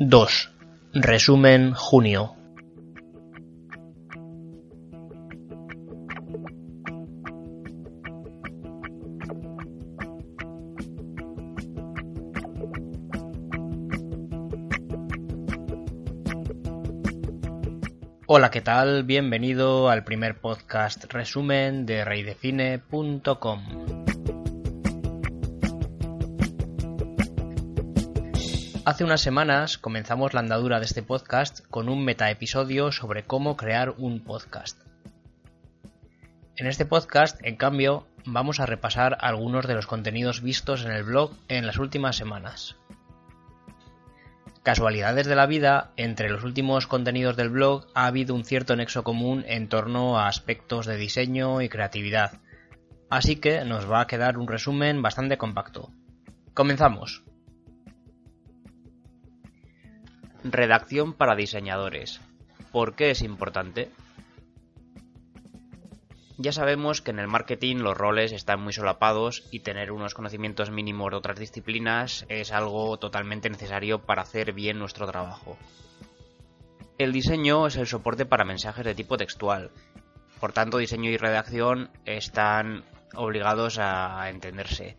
2. Resumen junio. Hola, ¿qué tal? Bienvenido al primer podcast resumen de reydefine.com. Hace unas semanas comenzamos la andadura de este podcast con un metaepisodio sobre cómo crear un podcast. En este podcast, en cambio, vamos a repasar algunos de los contenidos vistos en el blog en las últimas semanas. Casualidades de la vida, entre los últimos contenidos del blog ha habido un cierto nexo común en torno a aspectos de diseño y creatividad, así que nos va a quedar un resumen bastante compacto. Comenzamos. Redacción para diseñadores. ¿Por qué es importante? Ya sabemos que en el marketing los roles están muy solapados y tener unos conocimientos mínimos de otras disciplinas es algo totalmente necesario para hacer bien nuestro trabajo. El diseño es el soporte para mensajes de tipo textual, por tanto diseño y redacción están obligados a entenderse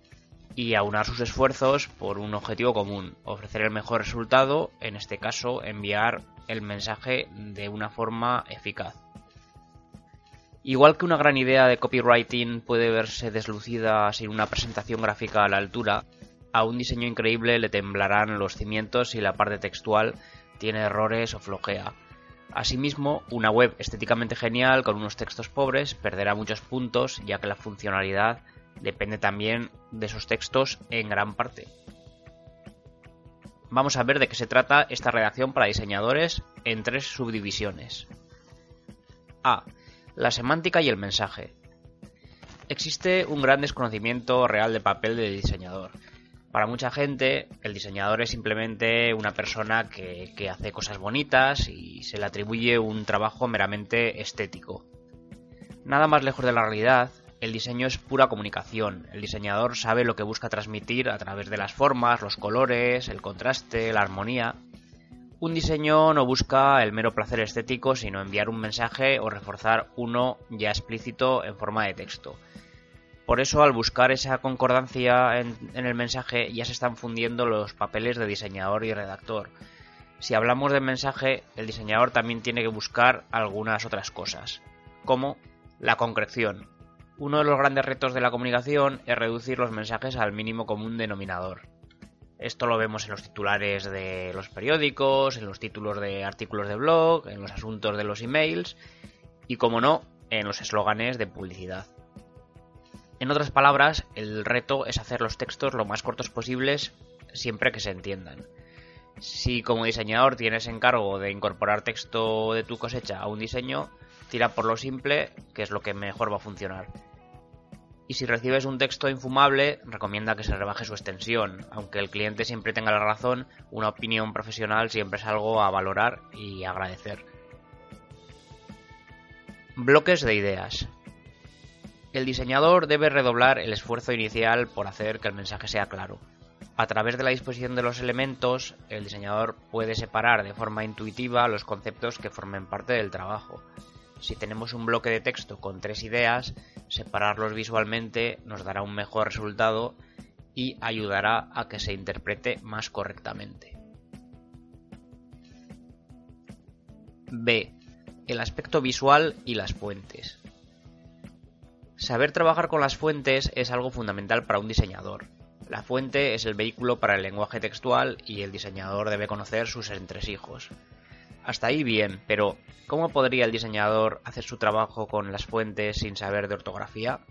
y a unar sus esfuerzos por un objetivo común, ofrecer el mejor resultado, en este caso enviar el mensaje de una forma eficaz. Igual que una gran idea de copywriting puede verse deslucida sin una presentación gráfica a la altura, a un diseño increíble le temblarán los cimientos si la parte textual tiene errores o flojea. Asimismo, una web estéticamente genial con unos textos pobres perderá muchos puntos ya que la funcionalidad depende también de esos textos en gran parte. Vamos a ver de qué se trata esta redacción para diseñadores en tres subdivisiones. A la semántica y el mensaje. Existe un gran desconocimiento real del papel del diseñador. Para mucha gente, el diseñador es simplemente una persona que, que, hace cosas bonitas y se le atribuye un trabajo meramente estético. Nada más lejos de la realidad, el diseño es pura comunicación. El diseñador sabe lo que busca transmitir a través de las formas, los colores, el contraste, la armonía. Un diseño no busca el mero placer estético, sino enviar un mensaje o reforzar uno ya explícito en forma de texto. Por eso, al buscar esa concordancia en, el mensaje, ya se están fundiendo los papeles de diseñador y redactor. Si hablamos de mensaje, el diseñador también tiene que buscar algunas otras cosas, como la concreción. Uno de los grandes retos de la comunicación es reducir los mensajes al mínimo común denominador. Esto lo vemos en los titulares de los periódicos, en los títulos de artículos de blog, en los asuntos de los emails y, como no, en los eslóganes de publicidad. En otras palabras, el reto es hacer los textos lo más cortos posibles siempre que se entiendan. Si como diseñador tienes encargo de incorporar texto de tu cosecha a un diseño, tira por lo simple, que es lo que mejor va a funcionar y si recibes un texto infumable, recomienda que se rebaje su extensión. Aunque el cliente siempre tenga la razón, una opinión profesional siempre es algo a valorar y agradecer. Bloques de ideas. El diseñador debe redoblar el esfuerzo inicial por hacer que el mensaje sea claro. A través de la disposición de los elementos, el diseñador puede separar de forma intuitiva los conceptos que formen parte del trabajo. Si tenemos un bloque de texto con tres ideas, separarlos visualmente nos dará un mejor resultado y ayudará a que se interprete más correctamente. B. El aspecto visual y las fuentes. Saber trabajar con las fuentes es algo fundamental para un diseñador. La fuente es el vehículo para el lenguaje textual y el diseñador debe conocer sus entresijos. Hasta ahí bien, pero ¿cómo podría el diseñador hacer su trabajo con las fuentes sin saber de ortografía?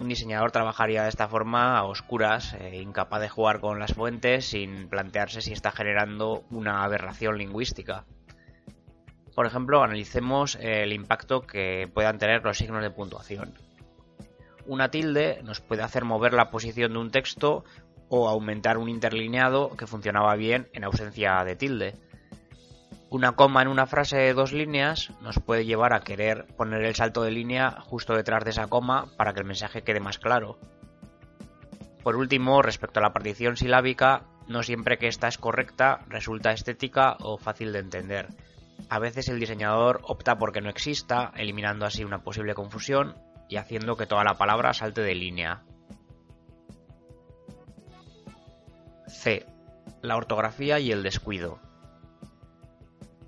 Un diseñador trabajaría de esta forma a oscuras, eh, incapaz de jugar con las fuentes sin plantearse si está generando una aberración lingüística. Por ejemplo, analicemos el impacto que puedan tener los signos de puntuación. Una tilde nos puede hacer mover la posición de un texto o aumentar un interlineado que funcionaba bien en ausencia de tilde. Una coma en una frase de dos líneas nos puede llevar a querer poner el salto de línea justo detrás de esa coma para que el mensaje quede más claro. Por último, respecto a la partición silábica, no siempre que esta es correcta resulta estética o fácil de entender. A veces el diseñador opta por que no exista, eliminando así una posible confusión y haciendo que toda la palabra salte de línea. C. La ortografía y el descuido.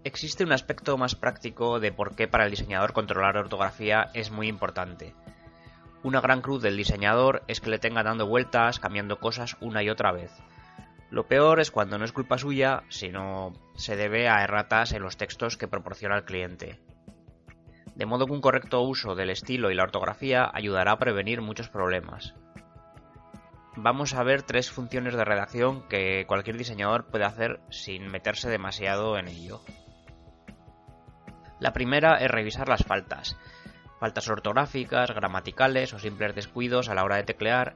Existe un aspecto más práctico de por qué para el diseñador controlar la ortografía es muy importante. Una gran cruz del diseñador es que le tenga dando vueltas, cambiando cosas una y otra vez. Lo peor es cuando no es culpa suya, sino se debe a erratas en los textos que proporciona el cliente. De modo que un correcto uso del estilo y la ortografía ayudará a prevenir muchos problemas. Vamos a ver tres funciones de redacción que cualquier diseñador puede hacer sin meterse demasiado en ello. La primera es revisar las faltas. Faltas ortográficas, gramaticales o simples descuidos a la hora de teclear.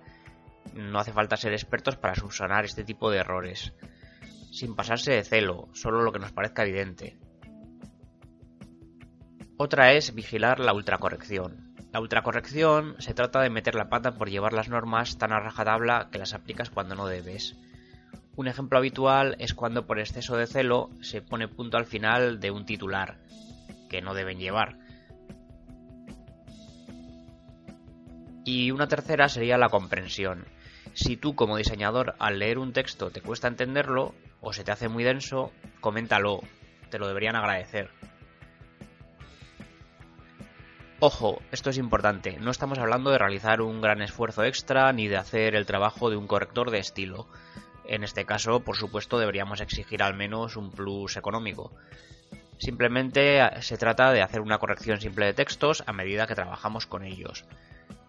No hace falta ser expertos para subsanar este tipo de errores. Sin pasarse de celo, solo lo que nos parezca evidente. Otra es vigilar la ultracorrección. La ultracorrección se trata de meter la pata por llevar las normas tan a rajatabla que las aplicas cuando no debes. Un ejemplo habitual es cuando por exceso de celo se pone punto al final de un titular, que no deben llevar. Y una tercera sería la comprensión. Si tú como diseñador al leer un texto te cuesta entenderlo o se te hace muy denso, coméntalo, te lo deberían agradecer. Ojo, esto es importante, no estamos hablando de realizar un gran esfuerzo extra ni de hacer el trabajo de un corrector de estilo. En este caso, por supuesto, deberíamos exigir al menos un plus económico. Simplemente se trata de hacer una corrección simple de textos a medida que trabajamos con ellos.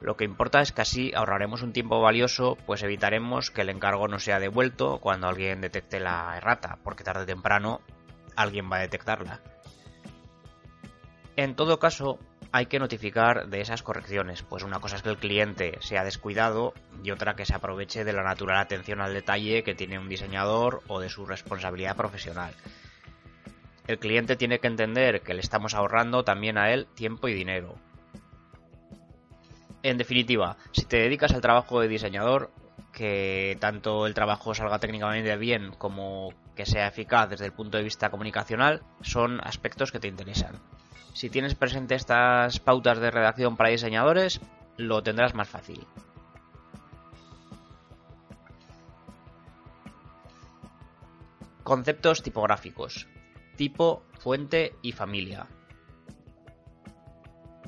Lo que importa es que así ahorraremos un tiempo valioso, pues evitaremos que el encargo no sea devuelto cuando alguien detecte la errata, porque tarde o temprano alguien va a detectarla. En todo caso, hay que notificar de esas correcciones, pues una cosa es que el cliente sea descuidado y otra que se aproveche de la natural atención al detalle que tiene un diseñador o de su responsabilidad profesional. El cliente tiene que entender que le estamos ahorrando también a él tiempo y dinero. En definitiva, si te dedicas al trabajo de diseñador, que tanto el trabajo salga técnicamente bien como que sea eficaz desde el punto de vista comunicacional, son aspectos que te interesan. Si tienes presente estas pautas de redacción para diseñadores, lo tendrás más fácil. Conceptos tipográficos. Tipo, fuente y familia.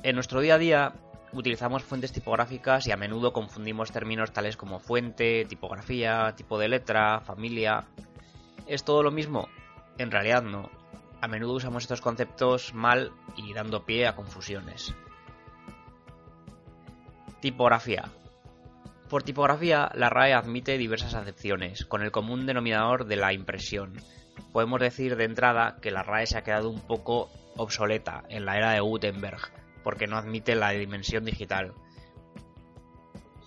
En nuestro día a día utilizamos fuentes tipográficas y a menudo confundimos términos tales como fuente, tipografía, tipo de letra, familia. ¿Es todo lo mismo? En realidad no a menudo usamos estos conceptos mal y dando pie a confusiones. Tipografía. Por tipografía, la RAE admite diversas acepciones, con el común denominador de la impresión. Podemos decir de entrada que la RAE se ha quedado un poco obsoleta en la era de Gutenberg, porque no admite la dimensión digital.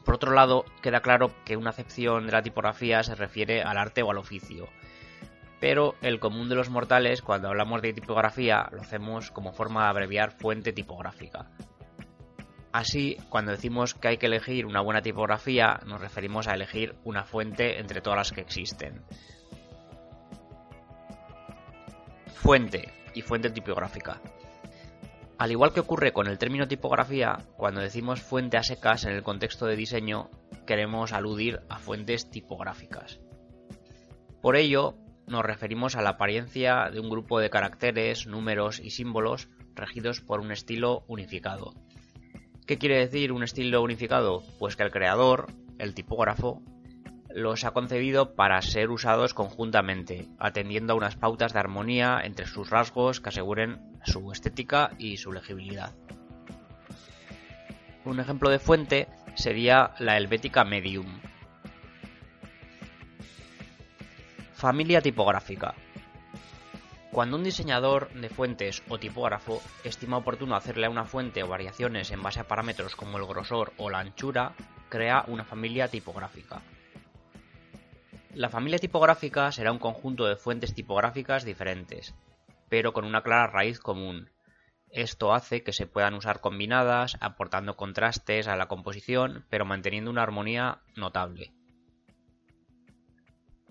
Por otro lado, queda claro que una acepción de la tipografía se refiere al arte o al oficio, pero el común de los mortales, cuando hablamos de tipografía, lo hacemos como forma de abreviar fuente tipográfica. Así, cuando decimos que hay que elegir una buena tipografía, nos referimos a elegir una fuente entre todas las que existen. Fuente y fuente tipográfica. Al igual que ocurre con el término tipografía, cuando decimos fuente a secas en el contexto de diseño, queremos aludir a fuentes tipográficas. Por ello, nos referimos a la apariencia de un grupo de caracteres, números y símbolos regidos por un estilo unificado. ¿Qué quiere decir un estilo unificado? Pues que el creador, el tipógrafo, los ha concebido para ser usados conjuntamente, atendiendo a unas pautas de armonía entre sus rasgos que aseguren su estética y su legibilidad. Un ejemplo de fuente sería la helvética medium. Familia tipográfica. Cuando un diseñador de fuentes o tipógrafo estima oportuno hacerle a una fuente o variaciones en base a parámetros como el grosor o la anchura, crea una familia tipográfica. La familia tipográfica será un conjunto de fuentes tipográficas diferentes, pero con una clara raíz común. Esto hace que se puedan usar combinadas, aportando contrastes a la composición, pero manteniendo una armonía notable.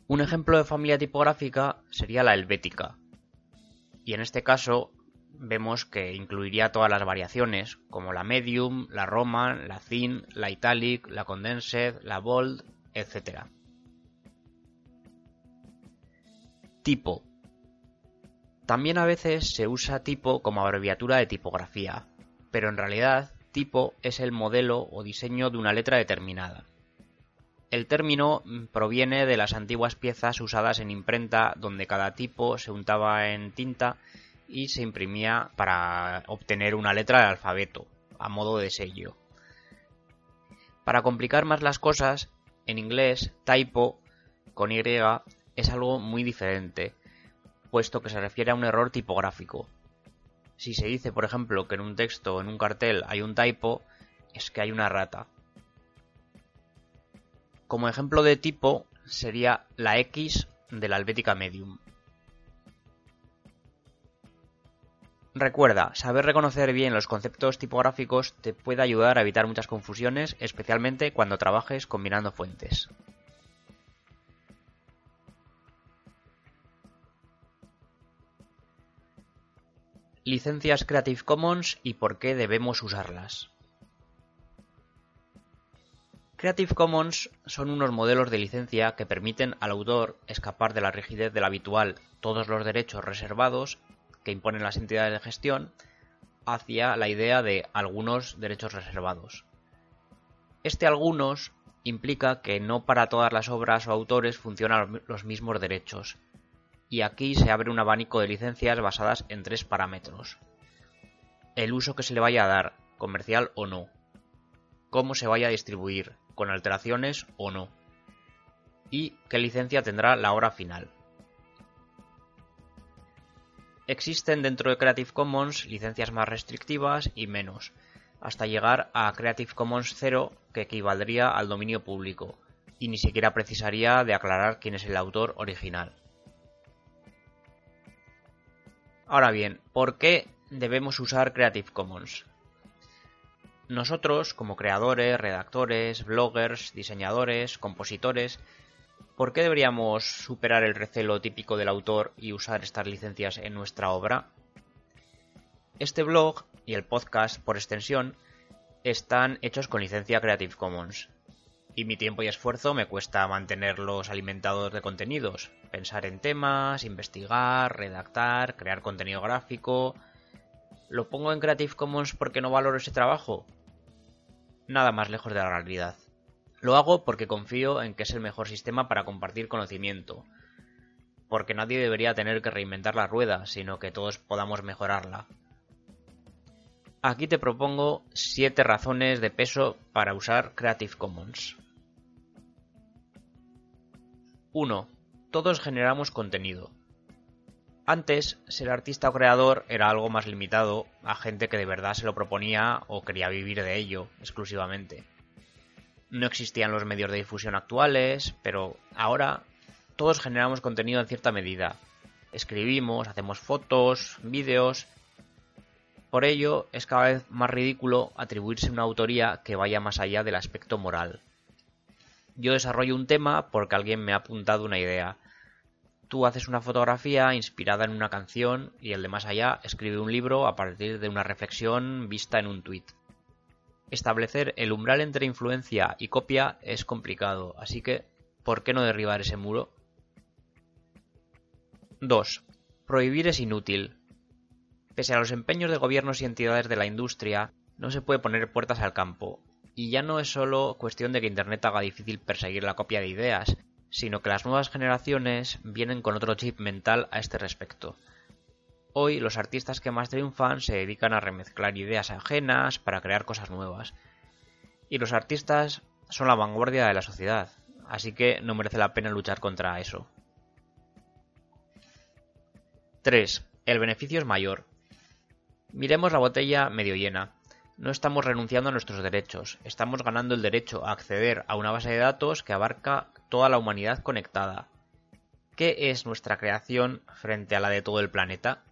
Un ejemplo de familia tipográfica sería la helvética, y en este caso vemos que incluiría todas las variaciones, como la medium, la roman, la thin, la italic, la condensed, la bold, etc. Tipo. También a veces se usa tipo como abreviatura de tipografía, pero en realidad tipo es el modelo o diseño de una letra determinada. El término proviene de las antiguas piezas usadas en imprenta donde cada tipo se untaba en tinta y se imprimía para obtener una letra del alfabeto, a modo de sello. Para complicar más las cosas, en inglés, typo con Y es algo muy diferente, puesto que se refiere a un error tipográfico. Si se dice, por ejemplo, que en un texto o en un cartel hay un typo, es que hay una rata. Como ejemplo de tipo sería la X de la Helvética Medium. Recuerda, saber reconocer bien los conceptos tipográficos te puede ayudar a evitar muchas confusiones, especialmente cuando trabajes combinando fuentes. Licencias Creative Commons y por qué debemos usarlas. Creative Commons son unos modelos de licencia que permiten al autor escapar de la rigidez del habitual todos los derechos reservados que imponen las entidades de gestión hacia la idea de algunos derechos reservados. Este algunos implica que no para todas las obras o autores funcionan los mismos derechos, y aquí se abre un abanico de licencias basadas en tres parámetros. El uso que se le vaya a dar, comercial o no, cómo se vaya a distribuir, con alteraciones o no, y qué licencia tendrá la hora final. Existen dentro de Creative Commons licencias más restrictivas y menos, hasta llegar a Creative Commons 0 que equivaldría al dominio público, y ni siquiera precisaría de aclarar quién es el autor original. Ahora bien, ¿por qué debemos usar Creative Commons? Nosotros, como creadores, redactores, bloggers, diseñadores, compositores, ¿por qué deberíamos superar el recelo típico del autor y usar estas licencias en nuestra obra? Este blog y el podcast, por extensión, están hechos con licencia Creative Commons. Y mi tiempo y esfuerzo me cuesta mantenerlos alimentados de contenidos, pensar en temas, investigar, redactar, crear contenido gráfico, ¿Lo pongo en Creative Commons porque no valoro ese trabajo? Nada más lejos de la realidad. Lo hago porque confío en que es el mejor sistema para compartir conocimiento, porque nadie debería tener que reinventar la rueda, sino que todos podamos mejorarla. Aquí te propongo 7 razones de peso para usar Creative Commons. 1. Todos generamos contenido. Antes, ser artista o creador era algo más limitado a gente que de verdad se lo proponía o quería vivir de ello exclusivamente. No existían los medios de difusión actuales, pero ahora todos generamos contenido en cierta medida. Escribimos, hacemos fotos, vídeos. Por ello, es cada vez más ridículo atribuirse una autoría que vaya más allá del aspecto moral. Yo desarrollo un tema porque alguien me ha apuntado una idea, Tú haces una fotografía inspirada en una canción y el de más allá escribe un libro a partir de una reflexión vista en un tuit. Establecer el umbral entre influencia y copia es complicado, así que ¿por qué no derribar ese muro? 2. Prohibir es inútil. Pese a los empeños de gobiernos y entidades de la industria, no se puede poner puertas al campo. Y ya no es solo cuestión de que Internet haga difícil perseguir la copia de ideas, sino que las nuevas generaciones vienen con otro chip mental a este respecto. Hoy los artistas que más triunfan se dedican a remezclar ideas ajenas para crear cosas nuevas. Y los artistas son la vanguardia de la sociedad, así que no merece la pena luchar contra eso. 3. El beneficio es mayor. Miremos la botella medio llena. No estamos renunciando a nuestros derechos, estamos ganando el derecho a acceder a una base de datos que abarca toda la humanidad conectada. ¿Qué es nuestra creación frente a la de todo el planeta?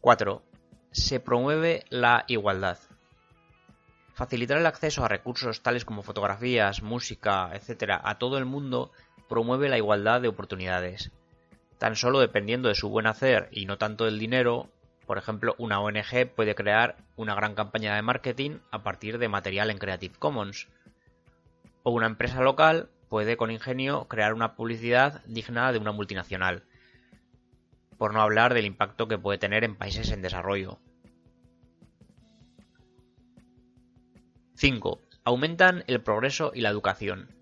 4. Se promueve la igualdad. Facilitar el acceso a recursos tales como fotografías, música, etc. a todo el mundo promueve la igualdad de oportunidades. Tan solo dependiendo de su buen hacer y no tanto del dinero, por ejemplo, una ONG puede crear una gran campaña de marketing a partir de material en Creative Commons. O una empresa local puede con ingenio crear una publicidad digna de una multinacional. Por no hablar del impacto que puede tener en países en desarrollo. 5. Aumentan el progreso y la educación.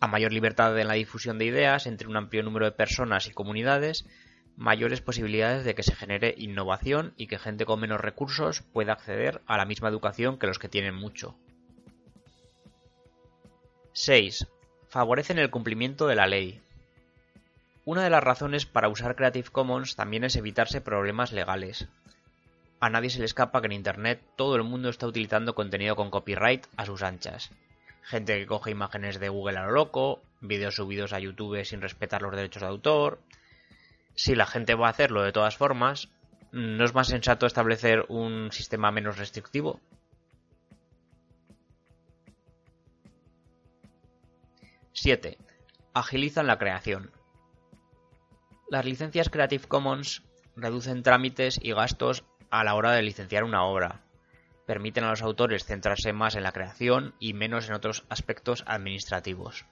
A mayor libertad en la difusión de ideas entre un amplio número de personas y comunidades, mayores posibilidades de que se genere innovación y que gente con menos recursos pueda acceder a la misma educación que los que tienen mucho. 6. Favorecen el cumplimiento de la ley. Una de las razones para usar Creative Commons también es evitarse problemas legales. A nadie se le escapa que en Internet todo el mundo está utilizando contenido con copyright a sus anchas. Gente que coge imágenes de Google a lo loco, vídeos subidos a YouTube sin respetar los derechos de autor, si la gente va a hacerlo de todas formas, ¿no es más sensato establecer un sistema menos restrictivo? ¡7! Agilizan la creación. Las licencias Creative Commons reducen trámites y gastos a la hora de licenciar una obra. Permiten a los autores centrarse más en la creación y menos en otros aspectos administrativos.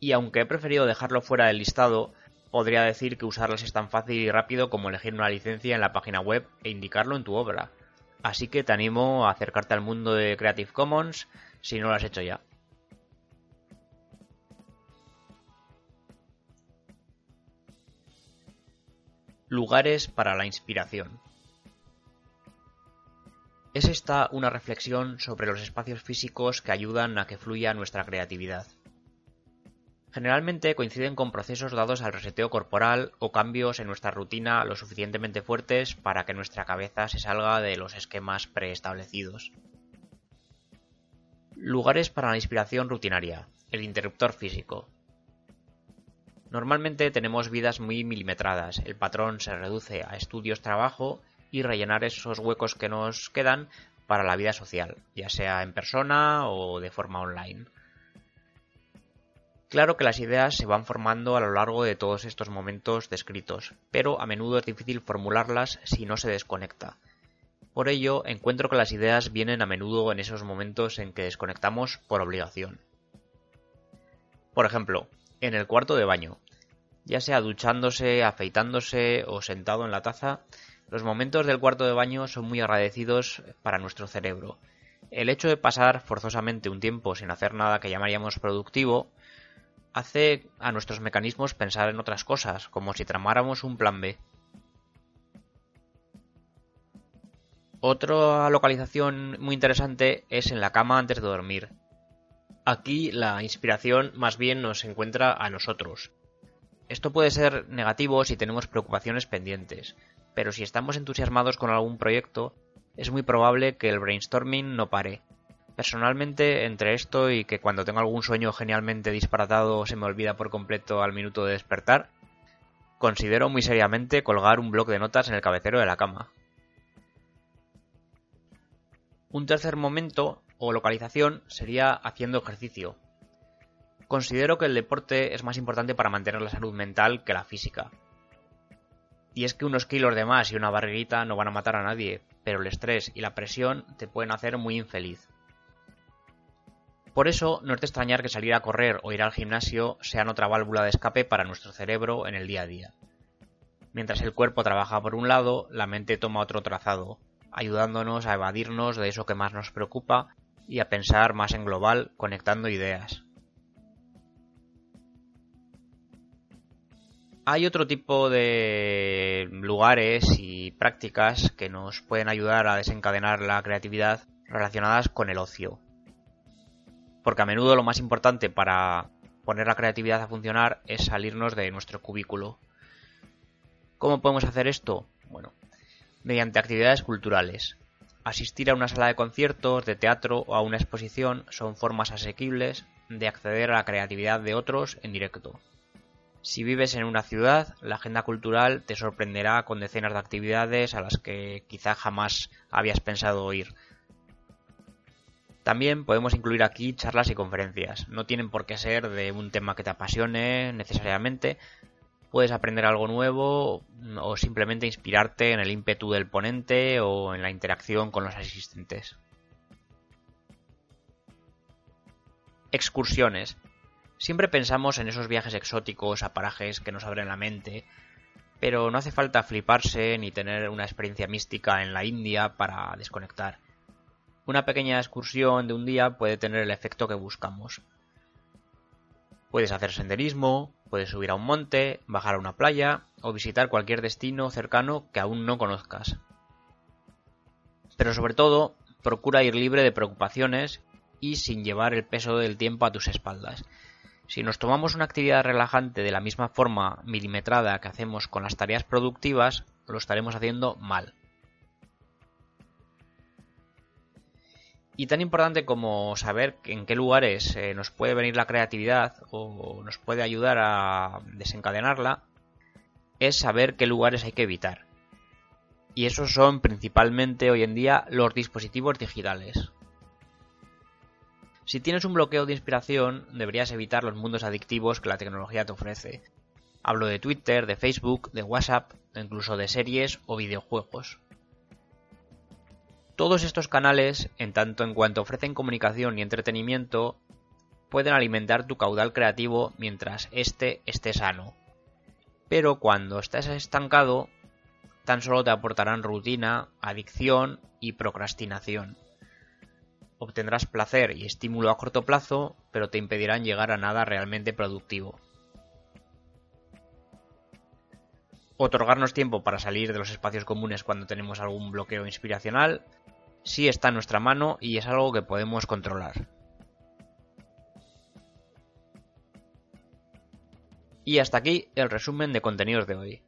Y aunque he preferido dejarlo fuera del listado, podría decir que usarlas es tan fácil y rápido como elegir una licencia en la página web e indicarlo en tu obra. Así que te animo a acercarte al mundo de Creative Commons si no lo has hecho ya. Lugares para la inspiración. Es esta una reflexión sobre los espacios físicos que ayudan a que fluya nuestra creatividad. Generalmente coinciden con procesos dados al reseteo corporal o cambios en nuestra rutina lo suficientemente fuertes para que nuestra cabeza se salga de los esquemas preestablecidos. Lugares para la inspiración rutinaria. El interruptor físico. Normalmente tenemos vidas muy milimetradas. El patrón se reduce a estudios, trabajo y rellenar esos huecos que nos quedan para la vida social, ya sea en persona o de forma online. Claro que las ideas se van formando a lo largo de todos estos momentos descritos, pero a menudo es difícil formularlas si no se desconecta. Por ello, encuentro que las ideas vienen a menudo en esos momentos en que desconectamos por obligación. Por ejemplo, en el cuarto de baño, ya sea duchándose, afeitándose o sentado en la taza, los momentos del cuarto de baño son muy agradecidos para nuestro cerebro. El hecho de pasar forzosamente un tiempo sin hacer nada que llamaríamos productivo hace a nuestros mecanismos pensar en otras cosas, como si tramáramos un plan B. Otra localización muy interesante es en la cama antes de dormir. Aquí la inspiración más bien nos encuentra a nosotros. Esto puede ser negativo si tenemos preocupaciones pendientes, pero si estamos entusiasmados con algún proyecto, es muy probable que el brainstorming no pare Personalmente, entre esto y que cuando tengo algún sueño genialmente disparatado se me olvida por completo al minuto de despertar, considero muy seriamente colgar un bloc de notas en el cabecero de la cama. Un tercer momento o localización sería haciendo ejercicio. Considero que el deporte es más importante para mantener la salud mental que la física. Y es que unos kilos de más y una barriguita no van a matar a nadie, pero el estrés y la presión te pueden hacer muy infeliz. Por eso, no es de extrañar que salir a correr o ir al gimnasio sean otra válvula de escape para nuestro cerebro en el día a día. Mientras el cuerpo trabaja por un lado, la mente toma otro trazado, ayudándonos a evadirnos de eso que más nos preocupa y a pensar más en global, conectando ideas. Hay otro tipo de lugares y prácticas que nos pueden ayudar a desencadenar la creatividad relacionadas con el ocio. Porque a menudo lo más importante para poner la creatividad a funcionar es salirnos de nuestro cubículo. ¿Cómo podemos hacer esto? Bueno, mediante actividades culturales. Asistir a una sala de conciertos, de teatro o a una exposición son formas asequibles de acceder a la creatividad de otros en directo. Si vives en una ciudad, la agenda cultural te sorprenderá con decenas de actividades a las que quizá jamás habías pensado ir. También podemos incluir aquí charlas y conferencias. No tienen por qué ser de un tema que te apasione necesariamente. Puedes aprender algo nuevo o simplemente inspirarte en el ímpetu del ponente o en la interacción con los asistentes. Excursiones. Siempre pensamos en esos viajes exóticos a parajes que nos abren la mente, pero no hace falta fliparse ni tener una experiencia mística en la India para desconectar. Una pequeña excursión de un día puede tener el efecto que buscamos. Puedes hacer senderismo, puedes subir a un monte, bajar a una playa o visitar cualquier destino cercano que aún no conozcas. Pero sobre todo, procura ir libre de preocupaciones y sin llevar el peso del tiempo a tus espaldas. Si nos tomamos una actividad relajante de la misma forma milimetrada que hacemos con las tareas productivas, lo estaremos haciendo mal. Y tan importante como saber en qué lugares eh, nos puede venir la creatividad o nos puede ayudar a desencadenarla, es saber qué lugares hay que evitar. Y esos son principalmente hoy en día los dispositivos digitales. Si tienes un bloqueo de inspiración, deberías evitar los mundos adictivos que la tecnología te ofrece. Hablo de Twitter, de Facebook, de WhatsApp, incluso de series o videojuegos. Todos estos canales, en tanto en cuanto ofrecen comunicación y entretenimiento, pueden alimentar tu caudal creativo mientras éste esté sano. Pero cuando estés estancado, tan solo te aportarán rutina, adicción y procrastinación. Obtendrás placer y estímulo a corto plazo, pero te impedirán llegar a nada realmente productivo. Otorgarnos tiempo para salir de los espacios comunes cuando tenemos algún bloqueo inspiracional sí está en nuestra mano y es algo que podemos controlar. Y hasta aquí el resumen de contenidos de hoy.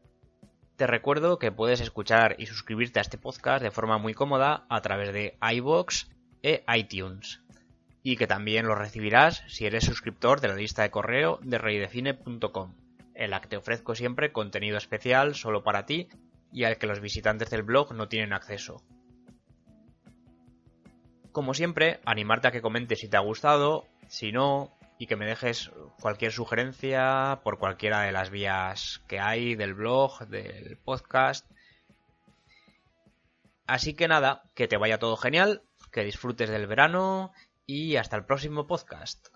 Te recuerdo que puedes escuchar y suscribirte a este podcast de forma muy cómoda a través de iBox e iTunes. Y que también lo recibirás si eres suscriptor de la lista de correo de reydefine.com, en la que te ofrezco siempre contenido especial solo para ti y al que los visitantes del blog no tienen acceso. Como siempre, animarte a que comentes si te ha gustado, si no, y que me dejes cualquier sugerencia por cualquiera de las vías que hay del blog, del podcast. Así que nada, que te vaya todo genial que disfrutes del verano y hasta el próximo podcast.